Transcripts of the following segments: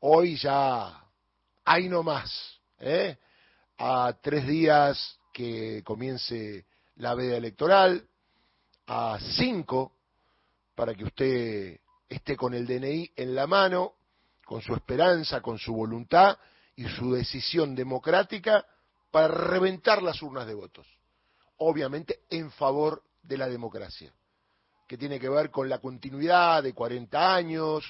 hoy ya hay no más, ¿eh? a tres días que comience la veda electoral, a cinco para que usted esté con el DNI en la mano, con su esperanza, con su voluntad y su decisión democrática para reventar las urnas de votos. Obviamente en favor de la democracia, que tiene que ver con la continuidad de 40 años,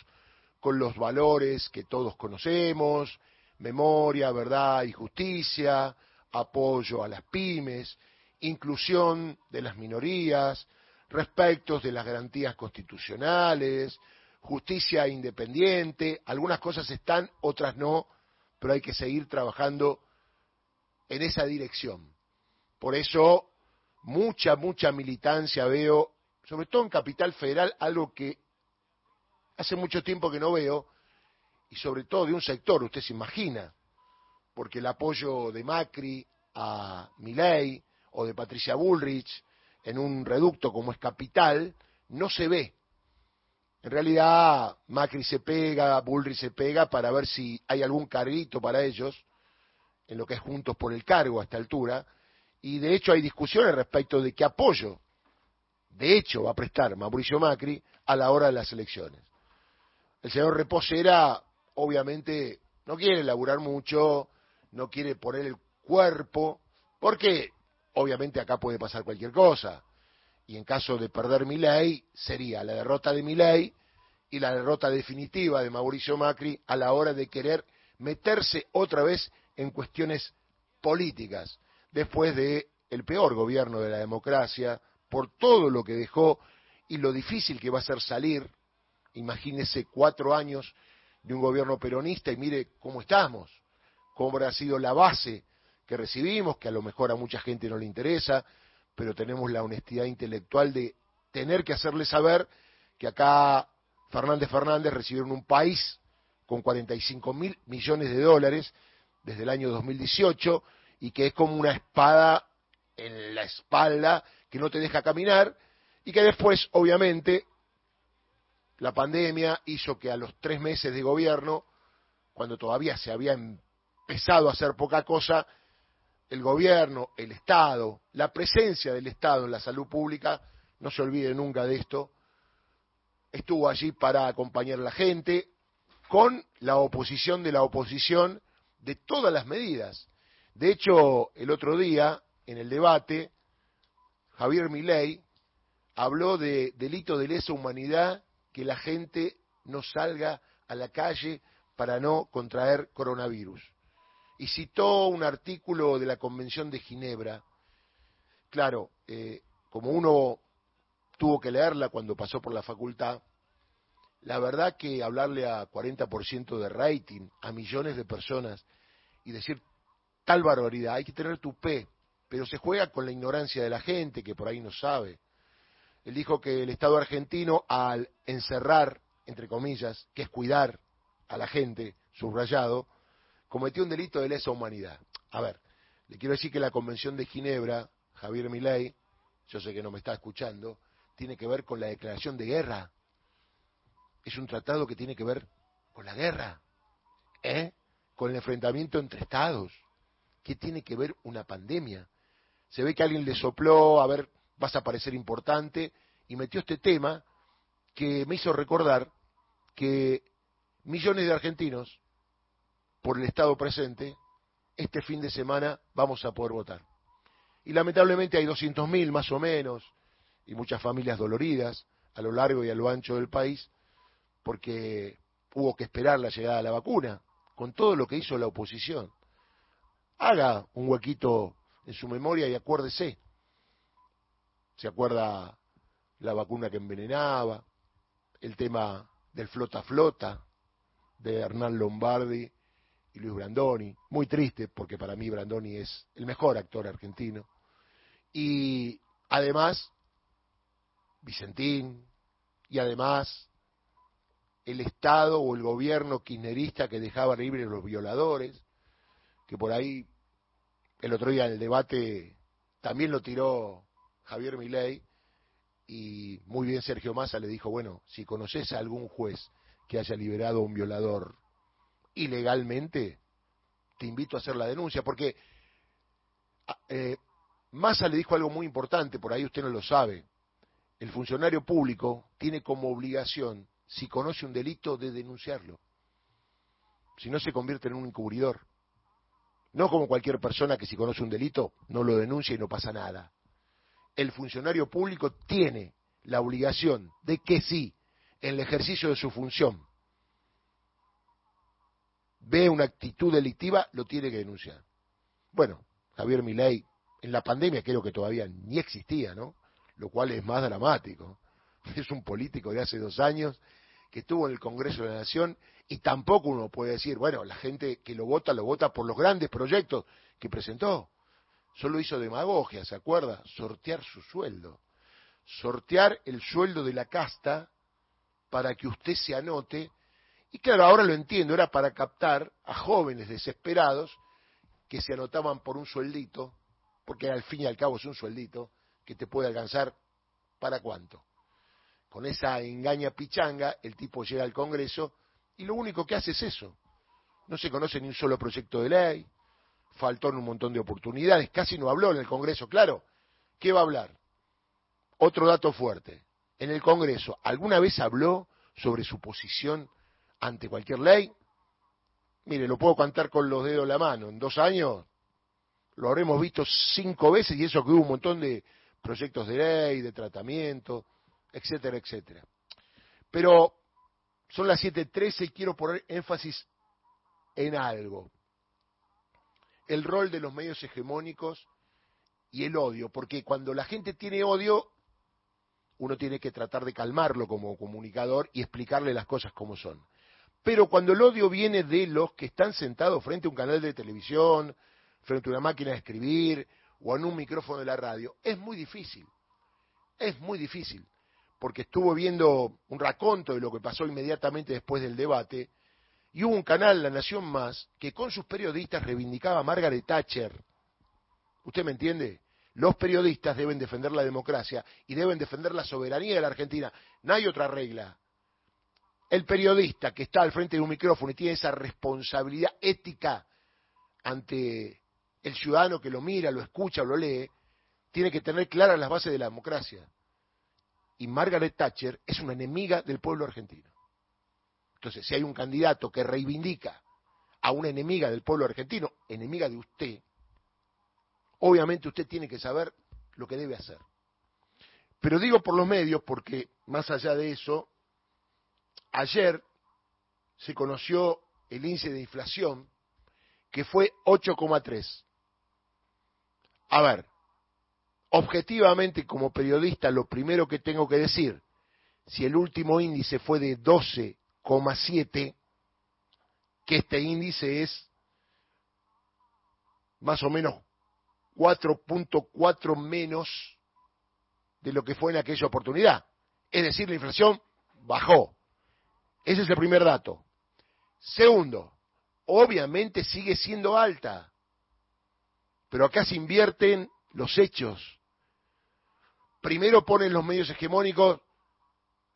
con los valores que todos conocemos, memoria, verdad y justicia, apoyo a las pymes, inclusión de las minorías, respecto de las garantías constitucionales, justicia independiente, algunas cosas están, otras no, pero hay que seguir trabajando en esa dirección. Por eso, mucha, mucha militancia veo, sobre todo en Capital Federal, algo que hace mucho tiempo que no veo, y sobre todo de un sector, usted se imagina, porque el apoyo de Macri a Milei o de Patricia Bullrich en un reducto como es Capital no se ve. En realidad Macri se pega, Bullrich se pega para ver si hay algún carguito para ellos en lo que es Juntos por el Cargo a esta altura, y de hecho hay discusiones respecto de qué apoyo, de hecho, va a prestar Mauricio Macri a la hora de las elecciones. El señor Reposera, obviamente, no quiere laburar mucho, no quiere poner el cuerpo, porque obviamente acá puede pasar cualquier cosa. Y en caso de perder mi ley, sería la derrota de mi ley y la derrota definitiva de Mauricio Macri a la hora de querer meterse otra vez en cuestiones políticas, después de el peor gobierno de la democracia, por todo lo que dejó y lo difícil que va a ser salir. Imagínese cuatro años de un gobierno peronista y mire cómo estamos, cómo habrá sido la base que recibimos, que a lo mejor a mucha gente no le interesa, pero tenemos la honestidad intelectual de tener que hacerle saber que acá Fernández Fernández recibieron un país con 45 mil millones de dólares desde el año 2018 y que es como una espada en la espalda que no te deja caminar y que después, obviamente, la pandemia hizo que a los tres meses de gobierno, cuando todavía se había empezado a hacer poca cosa, el gobierno, el Estado, la presencia del Estado en la salud pública, no se olvide nunca de esto, estuvo allí para acompañar a la gente con la oposición de la oposición de todas las medidas. De hecho, el otro día, en el debate, Javier Milei habló de delito de lesa humanidad que la gente no salga a la calle para no contraer coronavirus y citó un artículo de la Convención de Ginebra. Claro, eh, como uno tuvo que leerla cuando pasó por la facultad, la verdad que hablarle a 40% de rating a millones de personas y decir tal barbaridad, hay que tener tu pe, pero se juega con la ignorancia de la gente que por ahí no sabe. Él dijo que el Estado argentino, al encerrar, entre comillas, que es cuidar a la gente, subrayado, cometió un delito de lesa humanidad. A ver, le quiero decir que la Convención de Ginebra, Javier Milei, yo sé que no me está escuchando, tiene que ver con la declaración de guerra. Es un tratado que tiene que ver con la guerra, ¿eh? con el enfrentamiento entre estados. ¿Qué tiene que ver una pandemia? Se ve que alguien le sopló, a ver, vas a parecer importante, y metió este tema que me hizo recordar que millones de argentinos por el Estado presente, este fin de semana vamos a poder votar. Y lamentablemente hay 200.000 más o menos, y muchas familias doloridas a lo largo y a lo ancho del país, porque hubo que esperar la llegada de la vacuna, con todo lo que hizo la oposición. Haga un huequito en su memoria y acuérdese. Se acuerda la vacuna que envenenaba, el tema del flota flota de Hernán Lombardi y Luis Brandoni, muy triste porque para mí Brandoni es el mejor actor argentino. Y además, Vicentín, y además el Estado o el gobierno kirchnerista que dejaba libres los violadores, que por ahí el otro día en el debate también lo tiró Javier Milei, y muy bien Sergio Massa le dijo, bueno, si conoces a algún juez que haya liberado a un violador ilegalmente, te invito a hacer la denuncia, porque ah, eh, Massa le dijo algo muy importante, por ahí usted no lo sabe. El funcionario público tiene como obligación, si conoce un delito, de denunciarlo. Si no se convierte en un encubridor. No como cualquier persona que si conoce un delito no lo denuncia y no pasa nada. El funcionario público tiene la obligación de que sí, en el ejercicio de su función, ve una actitud delictiva, lo tiene que denunciar. Bueno, Javier Milei en la pandemia creo que todavía ni existía, ¿no? Lo cual es más dramático. Es un político de hace dos años que estuvo en el Congreso de la Nación y tampoco uno puede decir, bueno, la gente que lo vota, lo vota por los grandes proyectos que presentó. Solo hizo demagogia, ¿se acuerda? Sortear su sueldo. Sortear el sueldo de la casta para que usted se anote. Y claro, ahora lo entiendo, era para captar a jóvenes desesperados que se anotaban por un sueldito porque al fin y al cabo es un sueldito que te puede alcanzar para cuánto. Con esa engaña pichanga, el tipo llega al Congreso y lo único que hace es eso. No se conoce ni un solo proyecto de ley, faltó en un montón de oportunidades, casi no habló en el Congreso, claro. ¿Qué va a hablar? Otro dato fuerte. En el Congreso, ¿alguna vez habló sobre su posición ante cualquier ley? Mire, lo puedo cantar con los dedos de la mano. En dos años lo habremos visto cinco veces y eso que hubo un montón de proyectos de ley, de tratamiento, etcétera, etcétera. Pero son las 7.13 y quiero poner énfasis en algo. El rol de los medios hegemónicos y el odio, porque cuando la gente tiene odio, uno tiene que tratar de calmarlo como comunicador y explicarle las cosas como son. Pero cuando el odio viene de los que están sentados frente a un canal de televisión, frente a una máquina de escribir o en un micrófono de la radio, es muy difícil. Es muy difícil, porque estuvo viendo un raconto de lo que pasó inmediatamente después del debate, y hubo un canal, La Nación Más, que con sus periodistas reivindicaba a Margaret Thatcher. ¿Usted me entiende? Los periodistas deben defender la democracia y deben defender la soberanía de la Argentina. No hay otra regla. El periodista que está al frente de un micrófono y tiene esa responsabilidad ética ante el ciudadano que lo mira, lo escucha o lo lee, tiene que tener claras las bases de la democracia. Y Margaret Thatcher es una enemiga del pueblo argentino. Entonces, si hay un candidato que reivindica a una enemiga del pueblo argentino, enemiga de usted, obviamente usted tiene que saber lo que debe hacer. Pero digo por los medios porque, más allá de eso, ayer se conoció el índice de inflación que fue 8,3. A ver, objetivamente como periodista lo primero que tengo que decir, si el último índice fue de 12,7, que este índice es más o menos 4.4 menos de lo que fue en aquella oportunidad. Es decir, la inflación bajó. Ese es el primer dato. Segundo, obviamente sigue siendo alta. Pero acá se invierten los hechos. Primero ponen los medios hegemónicos,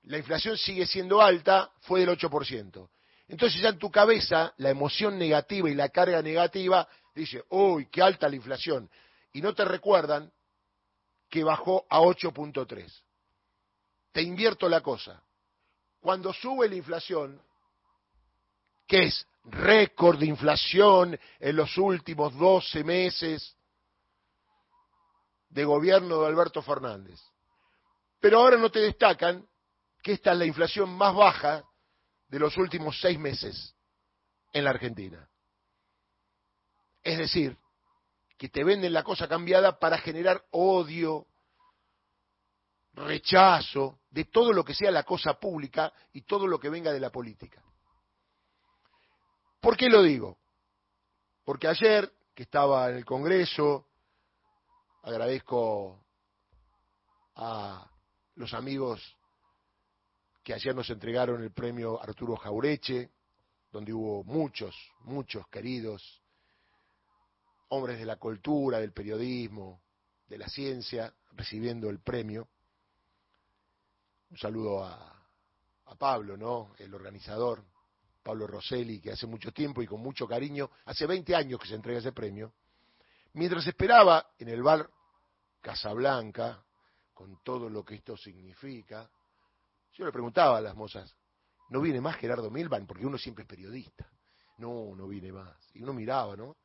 la inflación sigue siendo alta, fue del 8%. Entonces ya en tu cabeza la emoción negativa y la carga negativa dice, uy, qué alta la inflación. Y no te recuerdan que bajó a 8.3. Te invierto la cosa. Cuando sube la inflación, que es récord de inflación en los últimos 12 meses de gobierno de Alberto Fernández. Pero ahora no te destacan que esta es la inflación más baja de los últimos seis meses en la Argentina. Es decir, que te venden la cosa cambiada para generar odio, rechazo de todo lo que sea la cosa pública y todo lo que venga de la política. ¿Por qué lo digo? Porque ayer, que estaba en el Congreso, agradezco a los amigos que ayer nos entregaron el premio Arturo Jaureche, donde hubo muchos, muchos queridos hombres de la cultura, del periodismo, de la ciencia, recibiendo el premio. Un saludo a, a Pablo, ¿no? El organizador Pablo Rosselli, que hace mucho tiempo y con mucho cariño, hace 20 años que se entrega ese premio, mientras esperaba en el bar Casablanca, con todo lo que esto significa, yo le preguntaba a las mozas, ¿no viene más Gerardo Milban? Porque uno siempre es periodista. No, no viene más. Y uno miraba, ¿no?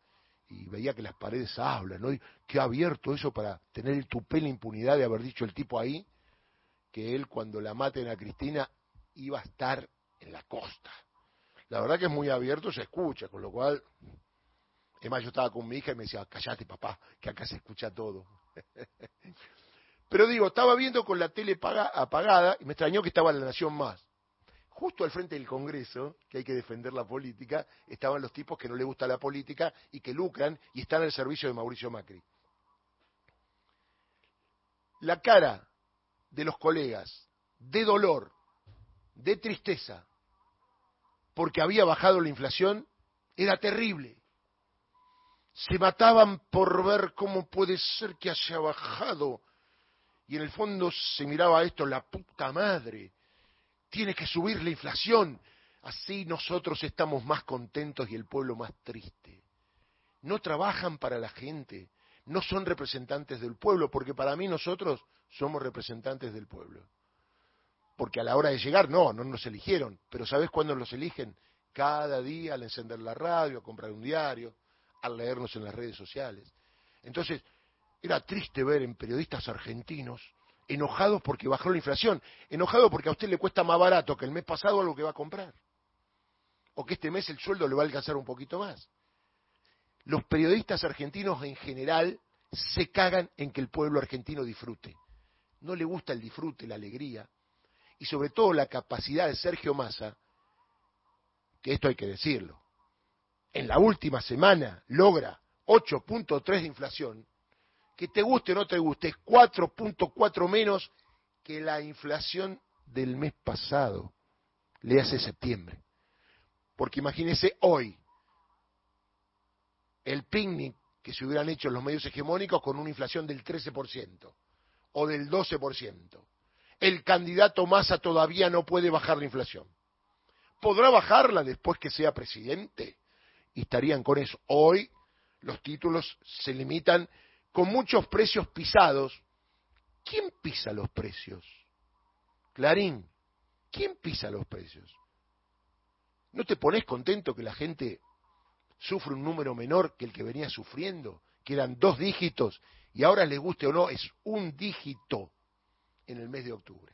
Y veía que las paredes hablan, ¿no? Y qué abierto eso para tener el tupé la impunidad de haber dicho el tipo ahí que él cuando la maten a Cristina iba a estar en la costa. La verdad que es muy abierto, se escucha, con lo cual, es más, yo estaba con mi hija y me decía, callate papá, que acá se escucha todo. Pero digo, estaba viendo con la tele apagada y me extrañó que estaba la Nación Más. Justo al frente del Congreso, que hay que defender la política, estaban los tipos que no les gusta la política y que lucran y están al servicio de Mauricio Macri. La cara de los colegas de dolor, de tristeza, porque había bajado la inflación, era terrible. Se mataban por ver cómo puede ser que haya bajado. Y en el fondo se miraba esto, la puta madre. Tiene que subir la inflación. Así nosotros estamos más contentos y el pueblo más triste. No trabajan para la gente, no son representantes del pueblo, porque para mí nosotros somos representantes del pueblo. Porque a la hora de llegar, no, no nos eligieron, pero ¿sabes cuándo los eligen? Cada día al encender la radio, a comprar un diario, al leernos en las redes sociales. Entonces, era triste ver en periodistas argentinos enojados porque bajó la inflación, enojados porque a usted le cuesta más barato que el mes pasado algo que va a comprar, o que este mes el sueldo le va a alcanzar un poquito más. Los periodistas argentinos en general se cagan en que el pueblo argentino disfrute. No le gusta el disfrute, la alegría, y sobre todo la capacidad de Sergio Massa, que esto hay que decirlo, en la última semana logra 8.3 de inflación, que te guste o no te guste, es 4.4 menos que la inflación del mes pasado, le hace septiembre. Porque imagínese hoy el picnic que se hubieran hecho los medios hegemónicos con una inflación del 13% o del 12%. El candidato Massa todavía no puede bajar la inflación. ¿Podrá bajarla después que sea presidente? Y estarían con eso. Hoy los títulos se limitan con muchos precios pisados. ¿Quién pisa los precios? Clarín, ¿quién pisa los precios? ¿No te pones contento que la gente sufre un número menor que el que venía sufriendo? Que eran dos dígitos y ahora les guste o no, es un dígito en el mes de octubre.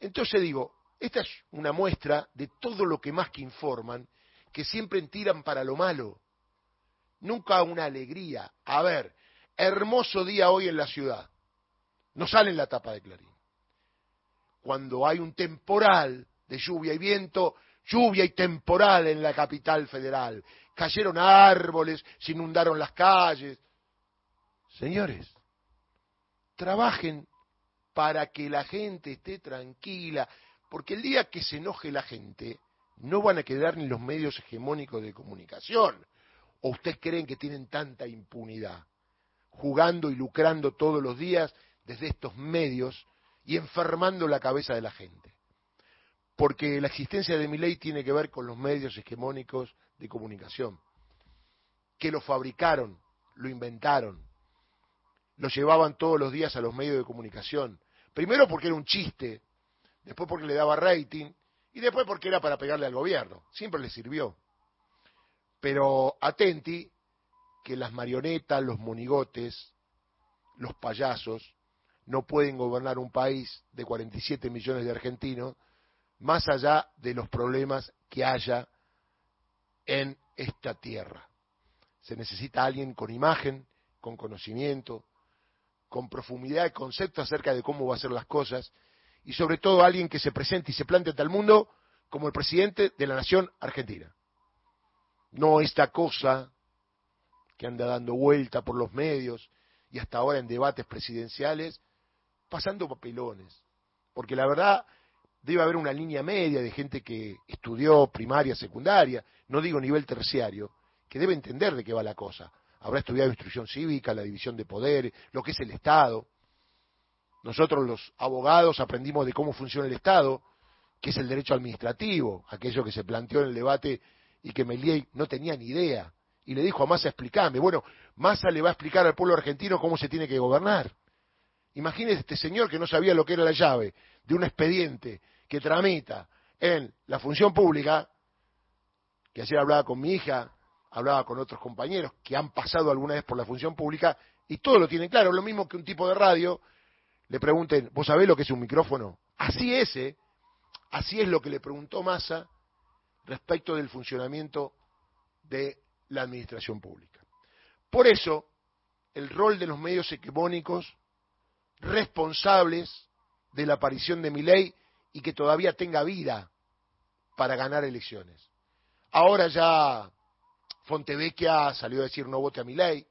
Entonces digo, esta es una muestra de todo lo que más que informan, que siempre tiran para lo malo. Nunca una alegría. A ver, hermoso día hoy en la ciudad. No sale en la tapa de Clarín. Cuando hay un temporal de lluvia y viento, lluvia y temporal en la capital federal. Cayeron árboles, se inundaron las calles, Señores, trabajen para que la gente esté tranquila, porque el día que se enoje la gente, no van a quedar ni los medios hegemónicos de comunicación. ¿O ustedes creen que tienen tanta impunidad? Jugando y lucrando todos los días desde estos medios y enfermando la cabeza de la gente. Porque la existencia de mi ley tiene que ver con los medios hegemónicos de comunicación, que lo fabricaron, lo inventaron, lo llevaban todos los días a los medios de comunicación. Primero porque era un chiste, después porque le daba rating y después porque era para pegarle al gobierno. Siempre le sirvió. Pero atenti que las marionetas, los monigotes, los payasos, no pueden gobernar un país de 47 millones de argentinos más allá de los problemas que haya en esta tierra. Se necesita alguien con imagen, con conocimiento, con profundidad de concepto acerca de cómo va a ser las cosas y sobre todo alguien que se presente y se plante ante el mundo como el presidente de la nación argentina. No esta cosa que anda dando vuelta por los medios y hasta ahora en debates presidenciales, pasando papelones. Porque la verdad debe haber una línea media de gente que estudió primaria, secundaria, no digo nivel terciario, que debe entender de qué va la cosa habrá estudiado instrucción cívica, la división de poderes, lo que es el Estado. Nosotros los abogados aprendimos de cómo funciona el Estado que es el derecho administrativo, aquello que se planteó en el debate y que Meliey no tenía ni idea. Y le dijo a Massa, explícame. Bueno, Massa le va a explicar al pueblo argentino cómo se tiene que gobernar. Imagínese este señor que no sabía lo que era la llave de un expediente que tramita en la función pública, que ayer hablaba con mi hija, hablaba con otros compañeros que han pasado alguna vez por la función pública y todo lo tienen claro. Lo mismo que un tipo de radio le pregunten, ¿vos sabés lo que es un micrófono? Así es, ¿eh? Así es lo que le preguntó Massa respecto del funcionamiento de la administración pública. Por eso, el rol de los medios hegemónicos responsables de la aparición de mi ley y que todavía tenga vida para ganar elecciones. Ahora ya Fontevecchia salió a decir no vote a mi ley.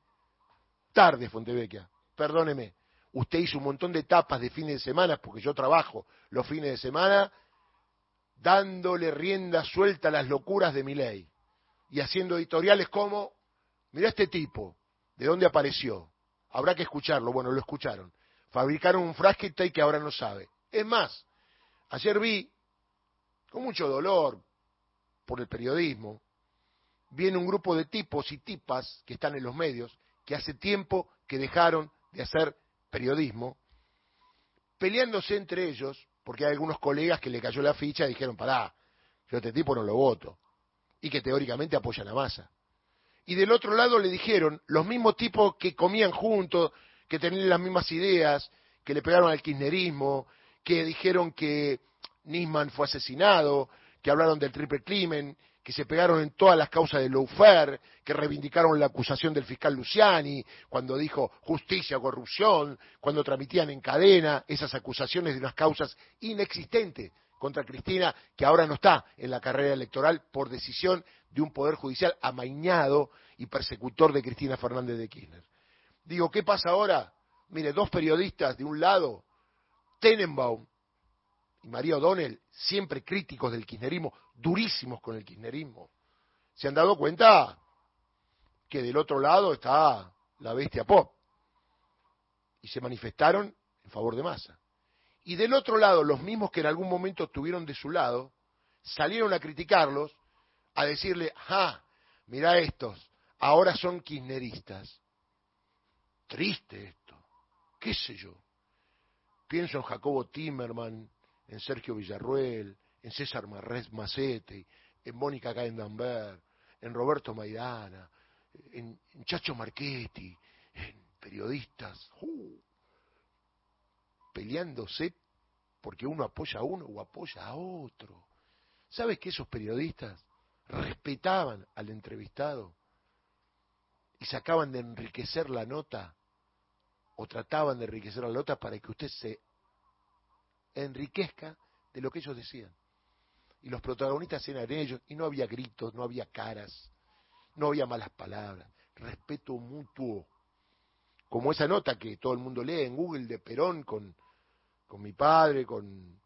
Tarde, Fontevecchia, perdóneme. Usted hizo un montón de etapas de fines de semana, porque yo trabajo los fines de semana, dándole rienda suelta a las locuras de mi ley y haciendo editoriales como, mira este tipo, ¿de dónde apareció? Habrá que escucharlo. Bueno, lo escucharon. Fabricaron un y que ahora no sabe. Es más, ayer vi, con mucho dolor por el periodismo, viene un grupo de tipos y tipas que están en los medios, que hace tiempo que dejaron de hacer periodismo, peleándose entre ellos, porque hay algunos colegas que le cayó la ficha y dijeron, pará, yo a este tipo no lo voto, y que teóricamente apoyan a masa. Y del otro lado le dijeron, los mismos tipos que comían juntos, que tenían las mismas ideas, que le pegaron al kirchnerismo, que dijeron que Nisman fue asesinado, que hablaron del triple crimen, que se pegaron en todas las causas de Loufer, que reivindicaron la acusación del fiscal Luciani, cuando dijo justicia, corrupción, cuando transmitían en cadena esas acusaciones de unas causas inexistentes contra Cristina, que ahora no está en la carrera electoral por decisión de un poder judicial amañado y persecutor de Cristina Fernández de Kirchner. Digo, ¿qué pasa ahora? Mire, dos periodistas de un lado, Tenenbaum y María O'Donnell, siempre críticos del kirchnerismo, durísimos con el kirchnerismo, se han dado cuenta que del otro lado está la bestia pop. Y se manifestaron en favor de Massa. Y del otro lado, los mismos que en algún momento estuvieron de su lado, salieron a criticarlos, a decirle, ah, mira estos, ahora son kirchneristas. Triste esto, qué sé yo. Pienso en Jacobo Timerman, en Sergio Villarruel, en César Macete, en Mónica Caendamber, en Roberto Maidana, en, Chacho Marchetti, en periodistas, uh, peleándose porque uno apoya a uno o apoya a otro. ¿Sabes que esos periodistas respetaban al entrevistado y sacaban de enriquecer la nota o trataban de enriquecer la nota para que usted se enriquezca de lo que ellos decían. Y los protagonistas eran ellos, y no había gritos, no había caras, no había malas palabras, respeto mutuo. Como esa nota que todo el mundo lee en Google de Perón con, con mi padre, con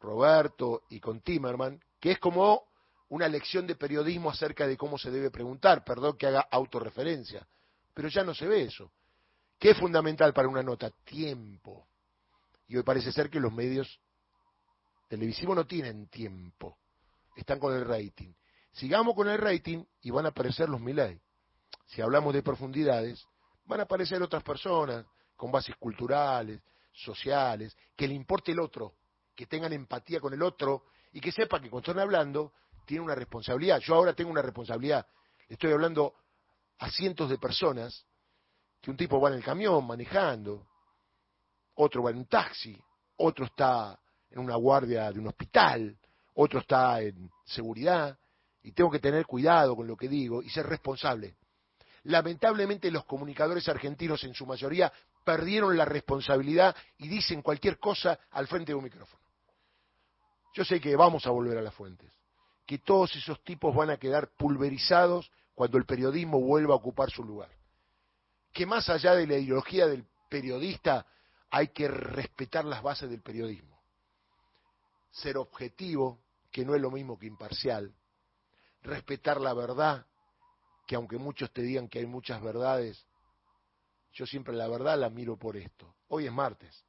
Roberto y con Timerman, que es como una lección de periodismo acerca de cómo se debe preguntar, perdón que haga autorreferencia, pero ya no se ve eso. ¿Qué es fundamental para una nota? Tiempo. Y hoy parece ser que los medios televisivos no tienen tiempo, están con el rating. Sigamos con el rating y van a aparecer los milay. Si hablamos de profundidades, van a aparecer otras personas con bases culturales, sociales, que le importe el otro, que tengan empatía con el otro y que sepa que cuando están hablando tiene una responsabilidad. Yo ahora tengo una responsabilidad. Estoy hablando a cientos de personas que un tipo va en el camión manejando, otro va en un taxi, otro está en una guardia de un hospital, otro está en seguridad, y tengo que tener cuidado con lo que digo y ser responsable. Lamentablemente los comunicadores argentinos en su mayoría perdieron la responsabilidad y dicen cualquier cosa al frente de un micrófono. Yo sé que vamos a volver a las fuentes, que todos esos tipos van a quedar pulverizados cuando el periodismo vuelva a ocupar su lugar. Que más allá de la ideología del periodista hay que respetar las bases del periodismo. Ser objetivo, que no es lo mismo que imparcial. Respetar la verdad, que aunque muchos te digan que hay muchas verdades, yo siempre la verdad la miro por esto. Hoy es martes,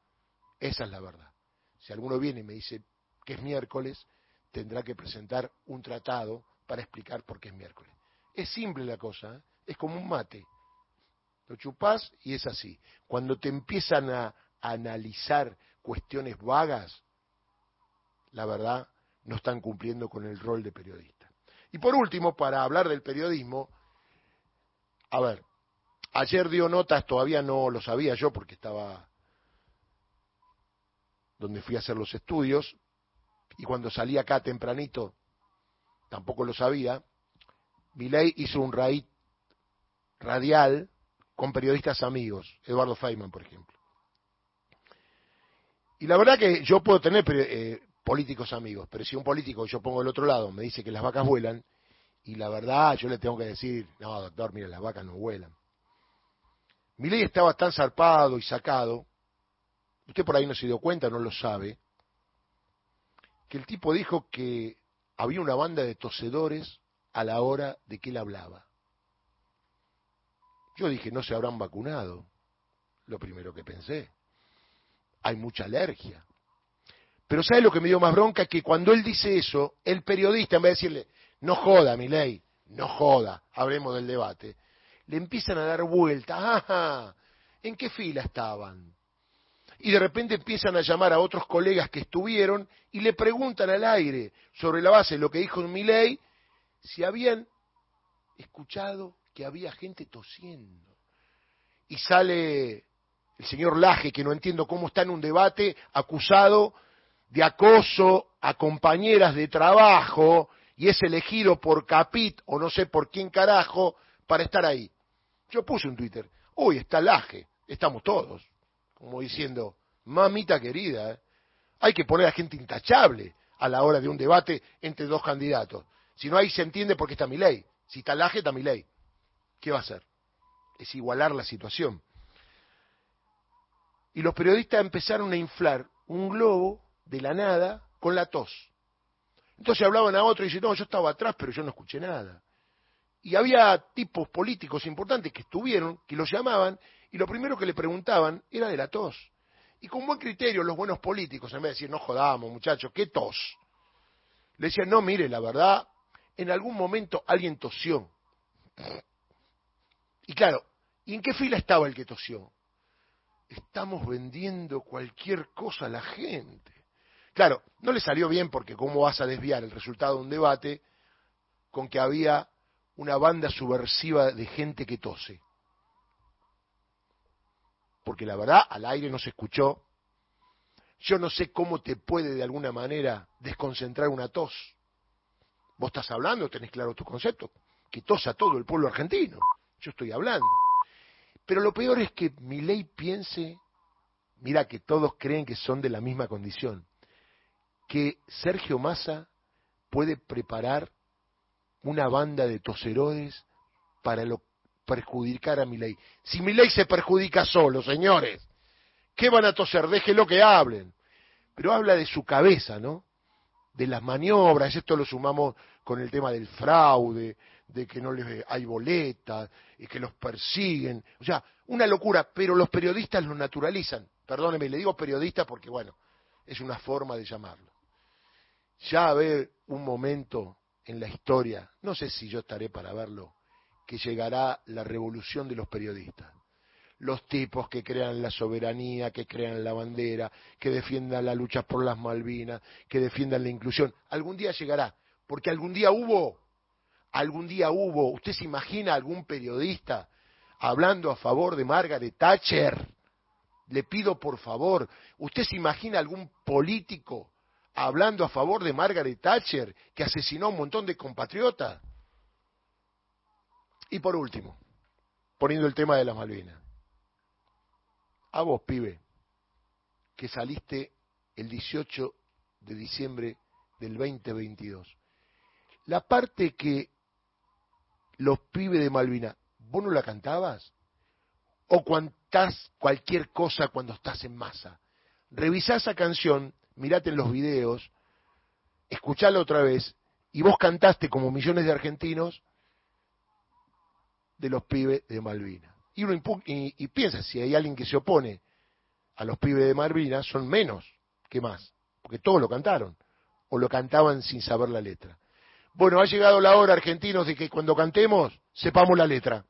esa es la verdad. Si alguno viene y me dice, que es miércoles, tendrá que presentar un tratado para explicar por qué es miércoles. Es simple la cosa, ¿eh? es como un mate. Lo chupás y es así. Cuando te empiezan a analizar cuestiones vagas, la verdad, no están cumpliendo con el rol de periodista. Y por último, para hablar del periodismo, a ver, ayer dio notas, todavía no lo sabía yo porque estaba donde fui a hacer los estudios, y cuando salí acá tempranito, tampoco lo sabía, Milei hizo un raíz radial con periodistas amigos, Eduardo Feynman, por ejemplo. Y la verdad que yo puedo tener eh, políticos amigos, pero si un político yo pongo el otro lado me dice que las vacas vuelan, y la verdad yo le tengo que decir, no, doctor, mira, las vacas no vuelan. Milei estaba tan zarpado y sacado, usted por ahí no se dio cuenta, no lo sabe, que el tipo dijo que había una banda de tosedores a la hora de que él hablaba. Yo dije, no se habrán vacunado. Lo primero que pensé. Hay mucha alergia. Pero ¿sabe lo que me dio más bronca? Que cuando él dice eso, el periodista, en vez de decirle, no joda, mi ley, no joda, hablemos del debate, le empiezan a dar vueltas. Ajá, ¿en qué fila estaban? Y de repente empiezan a llamar a otros colegas que estuvieron y le preguntan al aire, sobre la base de lo que dijo ley, si habían escuchado que había gente tosiendo. Y sale el señor Laje, que no entiendo cómo está en un debate, acusado de acoso a compañeras de trabajo y es elegido por Capit o no sé por quién carajo para estar ahí. Yo puse un Twitter, uy, está Laje, estamos todos, como diciendo, mamita querida, ¿eh? hay que poner a gente intachable a la hora de un debate entre dos candidatos. Si no, ahí se entiende por qué está mi ley. Si está Laje, está mi ley. ¿Qué va a hacer? Es igualar la situación. Y los periodistas empezaron a inflar un globo de la nada con la tos. Entonces hablaban a otro y dicen, no, yo estaba atrás, pero yo no escuché nada. Y había tipos políticos importantes que estuvieron, que los llamaban, y lo primero que le preguntaban era de la tos. Y con buen criterio los buenos políticos, en vez de decir, no jodamos, muchachos, qué tos. Le decían, no, mire, la verdad, en algún momento alguien tosió. Y claro, ¿y en qué fila estaba el que tosió? Estamos vendiendo cualquier cosa a la gente. Claro, no le salió bien porque cómo vas a desviar el resultado de un debate con que había una banda subversiva de gente que tose. Porque la verdad, al aire no se escuchó. Yo no sé cómo te puede de alguna manera desconcentrar una tos. Vos estás hablando, tenés claro tu concepto, que tosa todo el pueblo argentino. Yo estoy hablando. Pero lo peor es que mi ley piense, mira que todos creen que son de la misma condición, que Sergio Massa puede preparar una banda de toserodes para lo, perjudicar a mi ley. Si mi ley se perjudica solo, señores, ¿qué van a toser? Déjelo que hablen. Pero habla de su cabeza, ¿no? De las maniobras, esto lo sumamos con el tema del fraude, de que no les hay boletas y que los persiguen. O sea, una locura, pero los periodistas lo naturalizan. Perdóneme, le digo periodista porque, bueno, es una forma de llamarlo. Ya a haber un momento en la historia, no sé si yo estaré para verlo, que llegará la revolución de los periodistas. Los tipos que crean la soberanía, que crean la bandera, que defiendan la lucha por las Malvinas, que defiendan la inclusión. Algún día llegará, porque algún día hubo, algún día hubo. ¿Usted se imagina algún periodista hablando a favor de Margaret Thatcher? Le pido por favor, ¿usted se imagina algún político hablando a favor de Margaret Thatcher, que asesinó a un montón de compatriotas. Y por último, poniendo el tema de las Malvinas. A vos, pibe, que saliste el 18 de diciembre del 2022. La parte que los pibes de Malvinas, ¿vos no la cantabas? ¿O cantás cualquier cosa cuando estás en masa? Revisá esa canción mirate en los videos, escuchala otra vez, y vos cantaste como millones de argentinos de los pibes de Malvinas. Y, uno y, piensa, si hay alguien que se opone a los pibes de Malvinas, son menos que más, porque todos lo cantaron. o lo cantaban sin saber la letra. Bueno, ha llegado la hora, argentinos, de que cuando cantemos sepamos la letra.